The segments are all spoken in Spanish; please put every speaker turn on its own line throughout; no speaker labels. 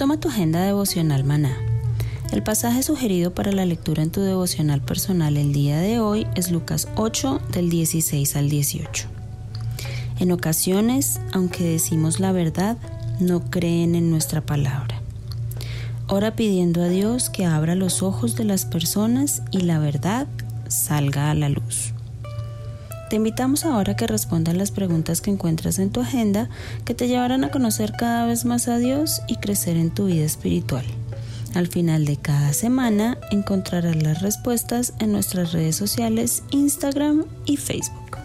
Toma tu agenda devocional maná. El pasaje sugerido para la lectura en tu devocional personal el día de hoy es Lucas 8 del 16 al 18. En ocasiones, aunque decimos la verdad, no creen en nuestra palabra. Ora pidiendo a Dios que abra los ojos de las personas y la verdad salga a la luz. Te invitamos ahora a que respondas las preguntas que encuentras en tu agenda que te llevarán a conocer cada vez más a Dios y crecer en tu vida espiritual. Al final de cada semana encontrarás las respuestas en nuestras redes sociales Instagram y Facebook.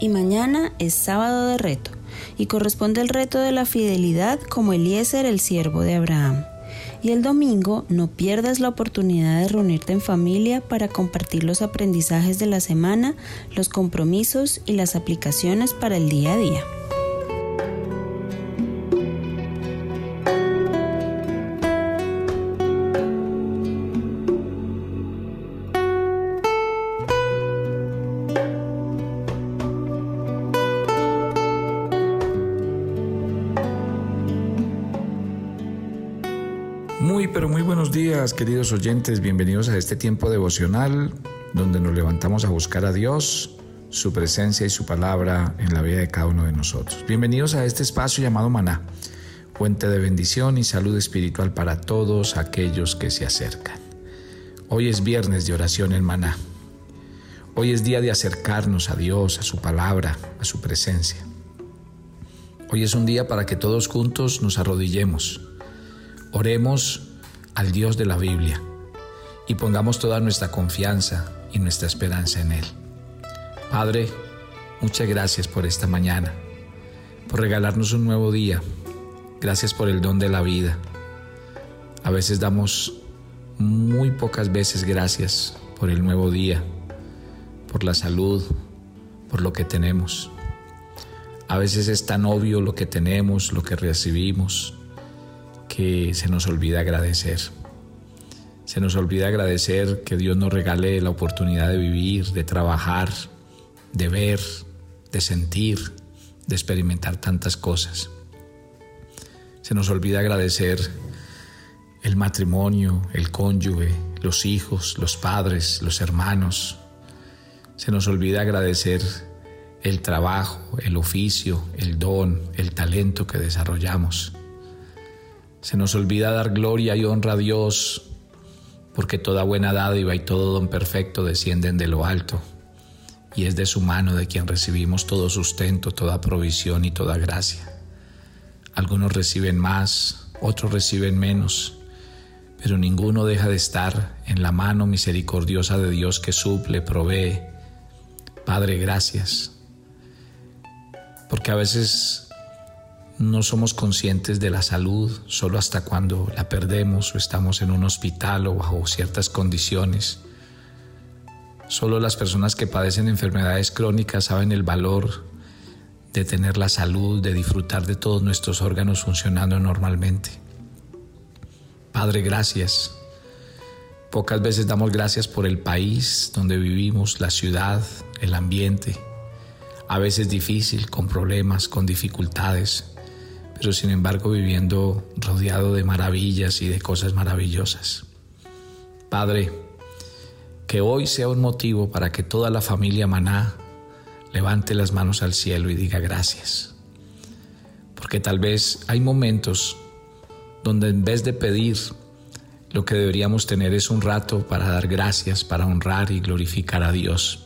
Y mañana es sábado de reto y corresponde el reto de la fidelidad como Eliezer el siervo de Abraham. Y el domingo no pierdas la oportunidad de reunirte en familia para compartir los aprendizajes de la semana, los compromisos y las aplicaciones para el día a día.
Muy, pero muy buenos días, queridos oyentes. Bienvenidos a este tiempo devocional donde nos levantamos a buscar a Dios, su presencia y su palabra en la vida de cada uno de nosotros. Bienvenidos a este espacio llamado Maná, fuente de bendición y salud espiritual para todos aquellos que se acercan. Hoy es viernes de oración en Maná. Hoy es día de acercarnos a Dios, a su palabra, a su presencia. Hoy es un día para que todos juntos nos arrodillemos Oremos al Dios de la Biblia y pongamos toda nuestra confianza y nuestra esperanza en Él. Padre, muchas gracias por esta mañana, por regalarnos un nuevo día. Gracias por el don de la vida. A veces damos muy pocas veces gracias por el nuevo día, por la salud, por lo que tenemos. A veces es tan obvio lo que tenemos, lo que recibimos, que se nos olvida agradecer. Se nos olvida agradecer que Dios nos regale la oportunidad de vivir, de trabajar, de ver, de sentir, de experimentar tantas cosas. Se nos olvida agradecer el matrimonio, el cónyuge, los hijos, los padres, los hermanos. Se nos olvida agradecer el trabajo, el oficio, el don, el talento que desarrollamos. Se nos olvida dar gloria y honra a Dios, porque toda buena dádiva y todo don perfecto descienden de lo alto, y es de su mano de quien recibimos todo sustento, toda provisión y toda gracia. Algunos reciben más, otros reciben menos, pero ninguno deja de estar en la mano misericordiosa de Dios que suple, provee. Padre, gracias, porque a veces no somos conscientes de la salud solo hasta cuando la perdemos o estamos en un hospital o bajo ciertas condiciones. Solo las personas que padecen enfermedades crónicas saben el valor de tener la salud, de disfrutar de todos nuestros órganos funcionando normalmente. Padre, gracias. Pocas veces damos gracias por el país donde vivimos, la ciudad, el ambiente. A veces difícil, con problemas, con dificultades pero sin embargo viviendo rodeado de maravillas y de cosas maravillosas. Padre, que hoy sea un motivo para que toda la familia Maná levante las manos al cielo y diga gracias. Porque tal vez hay momentos donde en vez de pedir, lo que deberíamos tener es un rato para dar gracias, para honrar y glorificar a Dios.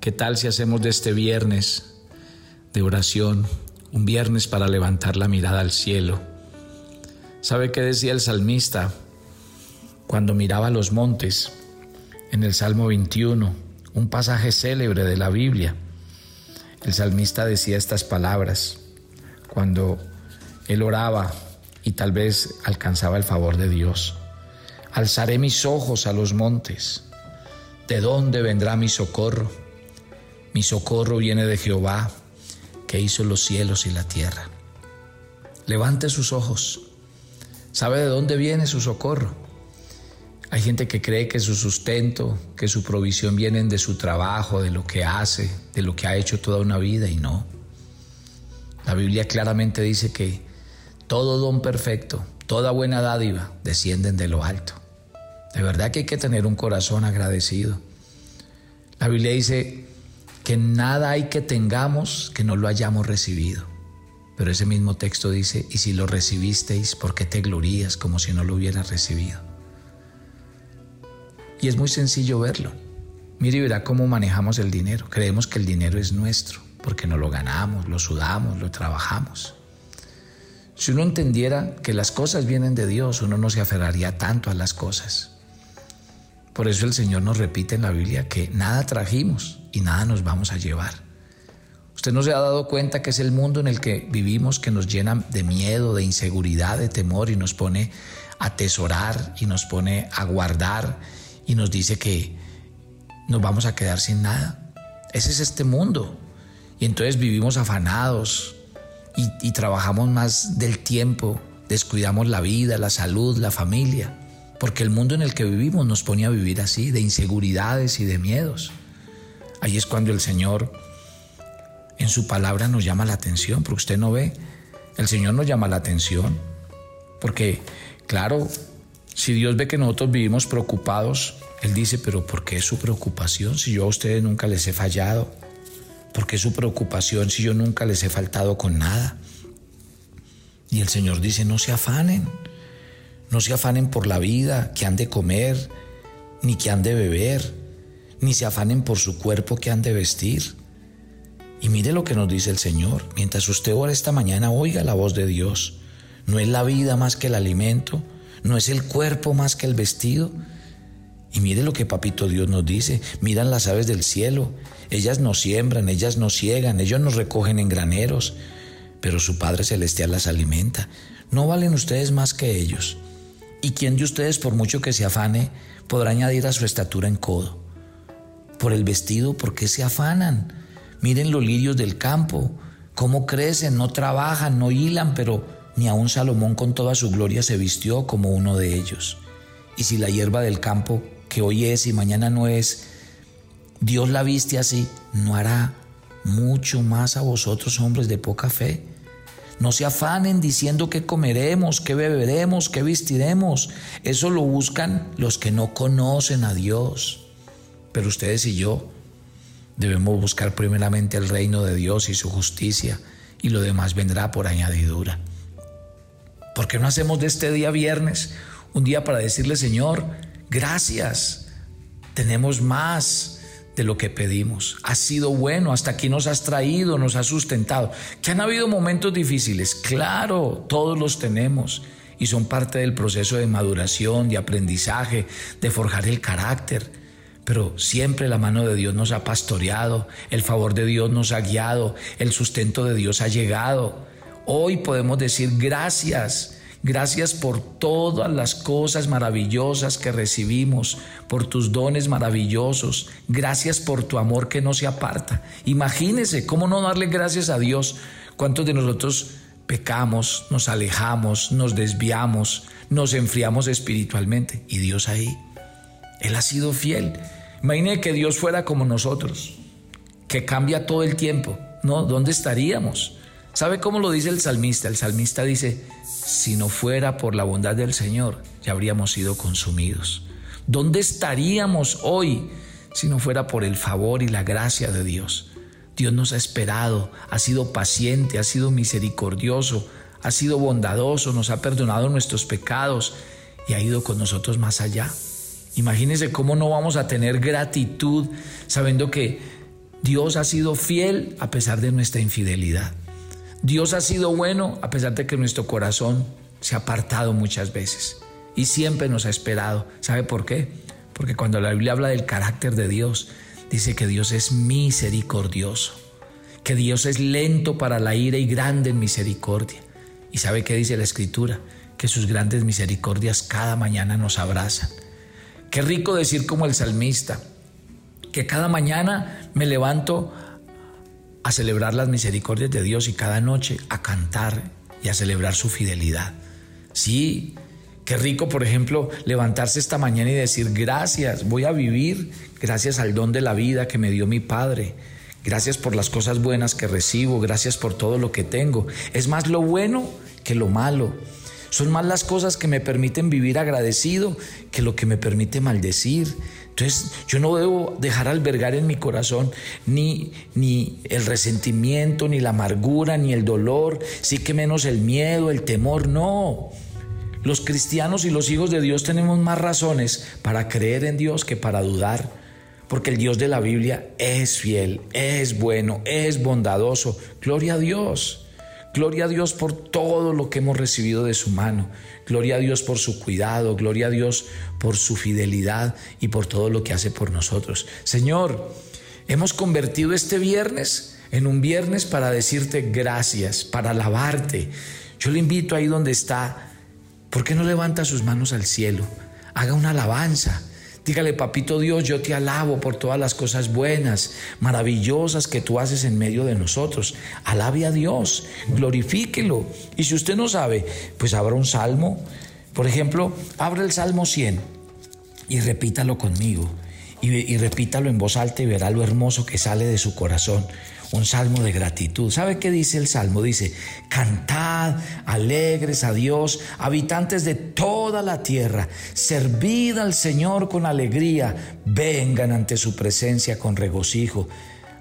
¿Qué tal si hacemos de este viernes de oración un viernes para levantar la mirada al cielo? ¿Sabe qué decía el salmista cuando miraba los montes en el Salmo 21, un pasaje célebre de la Biblia? El salmista decía estas palabras cuando él oraba y tal vez alcanzaba el favor de Dios. Alzaré mis ojos a los montes. ¿De dónde vendrá mi socorro? Mi socorro viene de Jehová, que hizo los cielos y la tierra. Levante sus ojos. ¿Sabe de dónde viene su socorro? Hay gente que cree que su sustento, que su provisión vienen de su trabajo, de lo que hace, de lo que ha hecho toda una vida y no. La Biblia claramente dice que todo don perfecto, toda buena dádiva descienden de lo alto. De verdad que hay que tener un corazón agradecido. La Biblia dice que nada hay que tengamos que no lo hayamos recibido. Pero ese mismo texto dice, y si lo recibisteis, ¿por qué te glorías como si no lo hubieras recibido? Y es muy sencillo verlo. Mire y verá cómo manejamos el dinero. Creemos que el dinero es nuestro, porque no lo ganamos, lo sudamos, lo trabajamos. Si uno entendiera que las cosas vienen de Dios, uno no se aferraría tanto a las cosas. Por eso el Señor nos repite en la Biblia que nada trajimos y nada nos vamos a llevar. Usted no se ha dado cuenta que es el mundo en el que vivimos que nos llena de miedo, de inseguridad, de temor y nos pone a atesorar y nos pone a guardar y nos dice que nos vamos a quedar sin nada. Ese es este mundo. Y entonces vivimos afanados, y, trabajamos más del tiempo, descuidamos la vida, la salud, la familia, porque el mundo en el que vivimos nos pone a vivir así, de inseguridades y de miedos. Ahí es cuando el Señor en su palabra nos llama la atención, porque usted no ve, el Señor nos llama la atención, porque claro, si Dios ve que nosotros vivimos preocupados, Él dice, pero ¿por qué su preocupación si yo a ustedes nunca les he fallado? ¿Por qué su preocupación si yo nunca les he faltado con nada? Y el Señor dice, no se afanen, no se afanen por la vida que han de comer, ni que han de beber, ni se afanen por su cuerpo que han de vestir. Y mire lo que nos dice el Señor, mientras usted ora esta mañana, oiga la voz de Dios. No es la vida más que el alimento, no es el cuerpo más que el vestido. Y mire lo que Papito Dios nos dice, miran las aves del cielo, ellas no siembran, ellas no ciegan, ellos no recogen en graneros, pero su Padre Celestial las alimenta. ¿No valen ustedes más que ellos? ¿Y quién de ustedes, por mucho que se afane, podrá añadir a su estatura en codo? Por el vestido, ¿por qué se afanan? Miren los lirios del campo, cómo crecen, no trabajan, no hilan, pero ni aun Salomón con toda su gloria se vistió como uno de ellos. Y si la hierba del campo, que hoy es y mañana no es, Dios la viste así, no hará mucho más a vosotros hombres de poca fe. No se afanen diciendo qué comeremos, qué beberemos, qué vestiremos. Eso lo buscan los que no conocen a Dios. Pero ustedes y yo debemos buscar primeramente el reino de Dios y su justicia y lo demás vendrá por añadidura. ¿Por qué no hacemos de este día viernes un día para decirle, Señor, gracias, tenemos más, de lo que pedimos. Has sido bueno, hasta aquí nos has traído, nos has sustentado. Que han habido momentos difíciles, claro, todos los tenemos y son parte del proceso de maduración, de aprendizaje, de forjar el carácter. Pero siempre la mano de Dios nos ha pastoreado, el favor de Dios nos ha guiado, el sustento de Dios ha llegado. Hoy podemos decir gracias Gracias por todas las cosas maravillosas que recibimos, por tus dones maravillosos. Gracias por tu amor que no se aparta. Imagínese cómo no darle gracias a Dios. ¿Cuántos de nosotros pecamos, nos alejamos, nos desviamos, nos enfriamos espiritualmente? Y Dios ahí, Él ha sido fiel. Imagine que Dios fuera como nosotros, que cambia todo el tiempo. ¿No? ¿Dónde estaríamos? ¿Sabe cómo lo dice el salmista? El salmista dice, si no fuera por la bondad del Señor, ya habríamos sido consumidos. ¿Dónde estaríamos hoy si no fuera por el favor y la gracia de Dios? Dios nos ha esperado, ha sido paciente, ha sido misericordioso, ha sido bondadoso, nos ha perdonado nuestros pecados y ha ido con nosotros más allá. Imagínense cómo no vamos a tener gratitud sabiendo que Dios ha sido fiel a pesar de nuestra infidelidad. Dios ha sido bueno a pesar de que nuestro corazón se ha apartado muchas veces y siempre nos ha esperado. ¿Sabe por qué? Porque cuando la Biblia habla del carácter de Dios, dice que Dios es misericordioso, que Dios es lento para la ira y grande en misericordia. ¿Y sabe qué dice la Escritura? Que sus grandes misericordias cada mañana nos abrazan. Qué rico decir como el salmista, que cada mañana me levanto a celebrar las misericordias de Dios y cada noche a cantar y a celebrar su fidelidad. Sí, qué rico, por ejemplo, levantarse esta mañana y decir gracias, voy a vivir gracias al don de la vida que me dio mi Padre. Gracias por las cosas buenas que recibo, gracias por todo lo que tengo. Es más lo bueno que lo malo. Son más las cosas que me permiten vivir agradecido que lo que me permite maldecir. Entonces yo no debo dejar albergar en mi corazón ni, ni el resentimiento, ni la amargura, ni el dolor, sí que menos el miedo, el temor, no. Los cristianos y los hijos de Dios tenemos más razones para creer en Dios que para dudar, porque el Dios de la Biblia es fiel, es bueno, es bondadoso. Gloria a Dios. Gloria a Dios por todo lo que hemos recibido de su mano. Gloria a Dios por su cuidado. Gloria a Dios por su fidelidad y por todo lo que hace por nosotros. Señor, hemos convertido este viernes en un viernes para decirte gracias, para alabarte. Yo le invito ahí donde está. ¿Por qué no levanta sus manos al cielo? Haga una alabanza Dígale, papito Dios, yo te alabo por todas las cosas buenas, maravillosas que tú haces en medio de nosotros. Alabe a Dios, glorifíquelo. Y si usted no sabe, pues abra un salmo. Por ejemplo, abra el Salmo 100 y repítalo conmigo. Y, y repítalo en voz alta y verá lo hermoso que sale de su corazón un salmo de gratitud. ¿Sabe qué dice el salmo? Dice, cantad alegres a Dios, habitantes de toda la tierra, servid al Señor con alegría, vengan ante su presencia con regocijo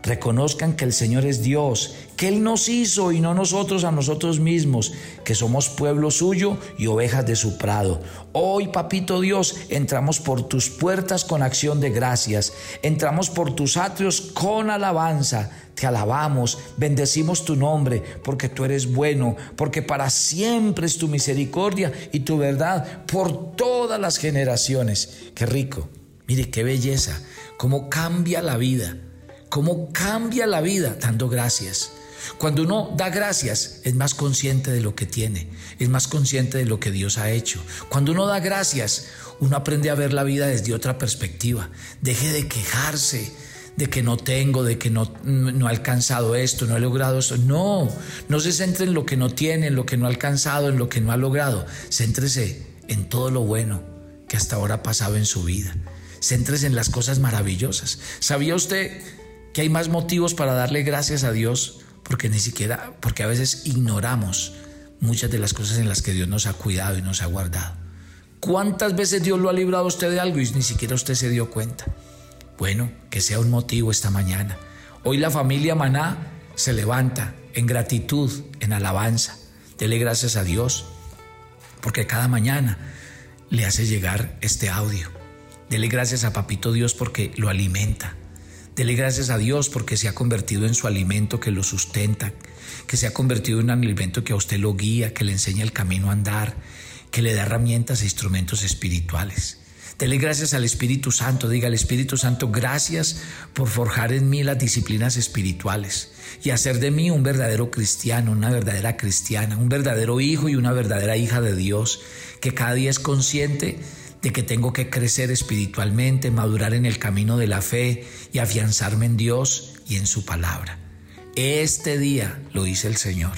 reconozcan que el Señor es Dios, que Él nos hizo y no nosotros a nosotros mismos, que somos pueblo suyo y ovejas de su prado. Hoy, papito Dios, entramos por tus puertas con acción de gracias, entramos por tus atrios con alabanza. Te alabamos, bendecimos tu nombre, porque tú eres bueno, porque para siempre es tu misericordia y tu verdad por todas las generaciones. Qué rico, mire qué belleza, cómo cambia la vida cómo cambia la vida dando gracias. Cuando uno da gracias, es más consciente de lo que tiene, es más consciente de lo que Dios ha hecho. Cuando uno da gracias, uno aprende a ver la vida desde otra perspectiva. Deje de quejarse de que no tengo, de que no, no he alcanzado esto, no he logrado esto. No, no se centre en lo que no tiene, en lo que no ha alcanzado, en lo que no ha logrado. Céntrese en todo lo bueno que hasta ahora ha pasado en su vida. Céntrese en las cosas maravillosas. ¿Sabía usted? Que hay más motivos para darle gracias a Dios porque ni siquiera, porque a veces ignoramos muchas de las cosas en las que Dios nos ha cuidado y nos ha guardado. ¿Cuántas veces Dios lo ha librado a usted de algo y ni siquiera usted se dio cuenta? Bueno, que sea un motivo esta mañana. Hoy la familia Maná se levanta en gratitud, en alabanza. Dele gracias a Dios, porque cada mañana le hace llegar este audio. Dele gracias a Papito Dios porque lo alimenta, Dele gracias a Dios porque se ha convertido en su alimento que lo sustenta, que se ha convertido en un alimento que a usted lo guía, que le enseña el camino a andar, que le da herramientas e instrumentos espirituales. Dele gracias al Espíritu Santo, diga al Espíritu Santo, gracias por forjar en mí las disciplinas espirituales y hacer de mí un verdadero cristiano, una verdadera cristiana, un verdadero hijo y una verdadera hija de Dios, que cada día es consciente de que tengo que crecer espiritualmente, madurar en el camino de la fe y afianzarme en Dios y en su palabra. Este día, lo dice el Señor,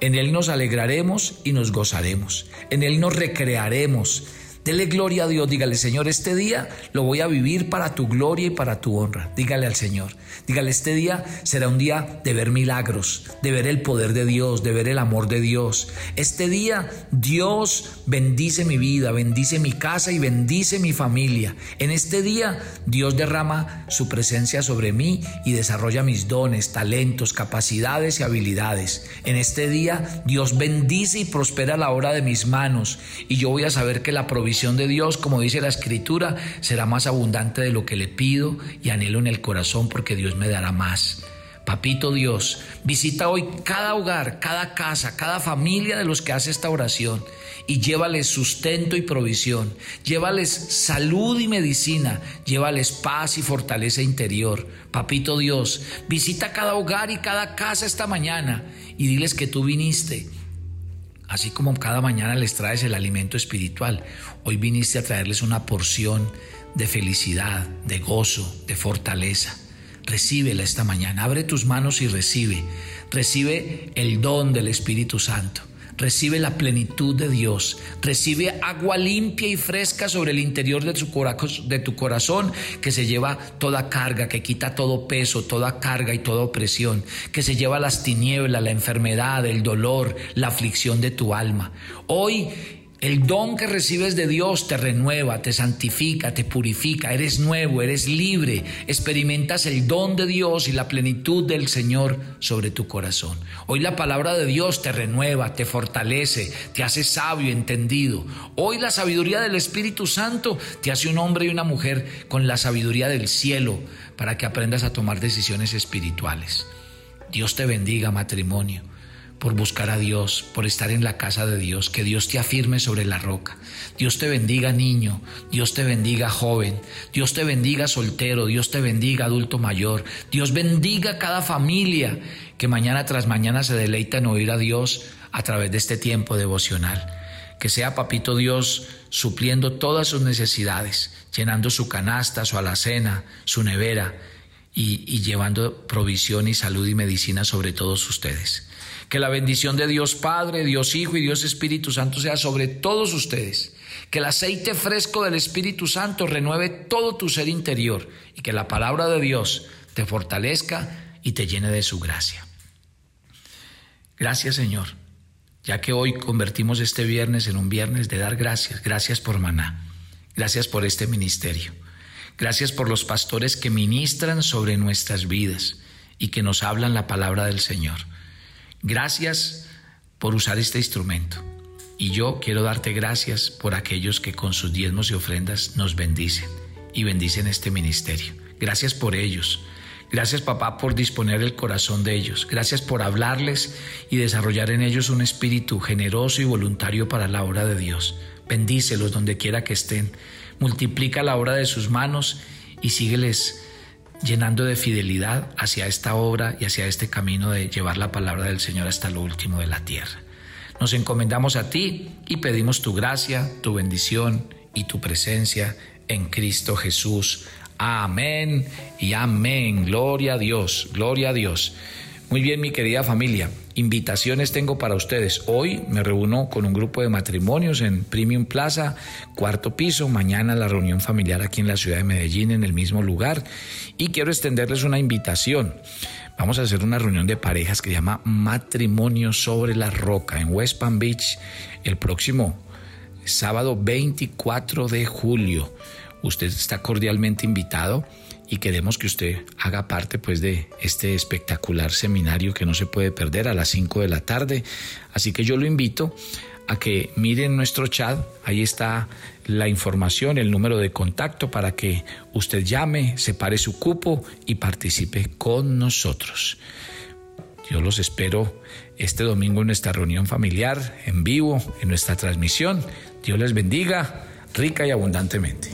en Él nos alegraremos y nos gozaremos, en Él nos recrearemos Dele gloria a Dios, dígale, Señor, este día lo voy a vivir para tu gloria y para tu honra. Dígale al Señor, dígale, este día será un día de ver milagros, de ver el poder de Dios, de ver el amor de Dios. Este día Dios bendice mi vida, bendice mi casa y bendice mi familia. En este día Dios derrama su presencia sobre mí y desarrolla mis dones, talentos, capacidades y habilidades. En este día Dios bendice y prospera la obra de mis manos y yo voy a saber que la provisión de Dios, como dice la Escritura, será más abundante de lo que le pido y anhelo en el corazón porque Dios me dará más. Papito Dios, visita hoy cada hogar, cada casa, cada familia de los que hace esta oración y llévales sustento y provisión, llévales salud y medicina, llévales paz y fortaleza interior. Papito Dios, visita cada hogar y cada casa esta mañana y diles que tú viniste Así como cada mañana les traes el alimento espiritual, hoy viniste a traerles una porción de felicidad, de gozo, de fortaleza. Recíbela esta mañana, abre tus manos y recibe. Recibe el don del Espíritu Santo recibe la plenitud de Dios, recibe agua limpia y fresca sobre el interior de tu, corazón que se lleva toda carga, que quita todo peso, toda carga y toda opresión, que se lleva las tinieblas, la enfermedad, el dolor, la aflicción de tu alma. Hoy el don que recibes de Dios te renueva, te santifica, te purifica, eres nuevo, eres libre, experimentas el don de Dios y la plenitud del Señor sobre tu corazón. Hoy la palabra de Dios te renueva, te fortalece, te hace sabio, entendido. Hoy la sabiduría del Espíritu Santo te hace un hombre y una mujer con la sabiduría del cielo para que aprendas a tomar decisiones espirituales. Dios te bendiga, matrimonio por buscar a Dios, por estar en la casa de Dios, que Dios te afirme sobre la roca. Dios te bendiga niño, Dios te bendiga joven, Dios te bendiga soltero, Dios te bendiga adulto mayor, Dios bendiga cada familia que mañana tras mañana se deleita en oír a Dios a través de este tiempo devocional. Que sea Papito Dios supliendo todas sus necesidades, llenando su canasta, su alacena, su nevera y, llevando provisión y salud y medicina sobre todos ustedes. Que la bendición de Dios Padre, Dios Hijo y Dios Espíritu Santo sea sobre todos ustedes. Que el aceite fresco del Espíritu Santo renueve todo tu ser interior y que la palabra de Dios te fortalezca y te llene de su gracia. Gracias Señor, ya que hoy convertimos este viernes en un viernes de dar gracias. Gracias por maná. Gracias por este ministerio. Gracias por los pastores que ministran sobre nuestras vidas y que nos hablan la palabra del Señor. Gracias por usar este instrumento. Y yo quiero darte gracias por aquellos que con sus diezmos y ofrendas nos bendicen y bendicen este ministerio. Gracias por ellos. Gracias papá por disponer el corazón de ellos. Gracias por hablarles y desarrollar en ellos un espíritu generoso y voluntario para la obra de Dios. Bendícelos donde quiera que estén. Multiplica la obra de sus manos y sígueles llenando de fidelidad hacia esta obra y hacia este camino de llevar la palabra del Señor hasta lo último de la tierra. Nos encomendamos a ti y pedimos tu gracia, tu bendición y tu presencia en Cristo Jesús. Amén y amén. Gloria a Dios, gloria a Dios. Muy bien, mi querida familia, invitaciones tengo para ustedes. Hoy me reúno con un grupo de matrimonios en Premium Plaza, cuarto piso. Mañana la reunión familiar aquí en la ciudad de Medellín, en el mismo lugar. Y quiero extenderles una invitación. Vamos a hacer una reunión de parejas que se llama Matrimonio sobre la Roca en West Palm Beach el próximo sábado 24 de julio. Usted está cordialmente invitado y queremos que usted haga parte pues de este espectacular seminario que no se puede perder a las 5 de la tarde. Así que yo lo invito a que miren nuestro chat, ahí está la información, el número de contacto para que usted llame, separe su cupo y participe con nosotros. Yo los espero este domingo en nuestra reunión familiar, en vivo, en nuestra transmisión. Dios les bendiga rica y abundantemente.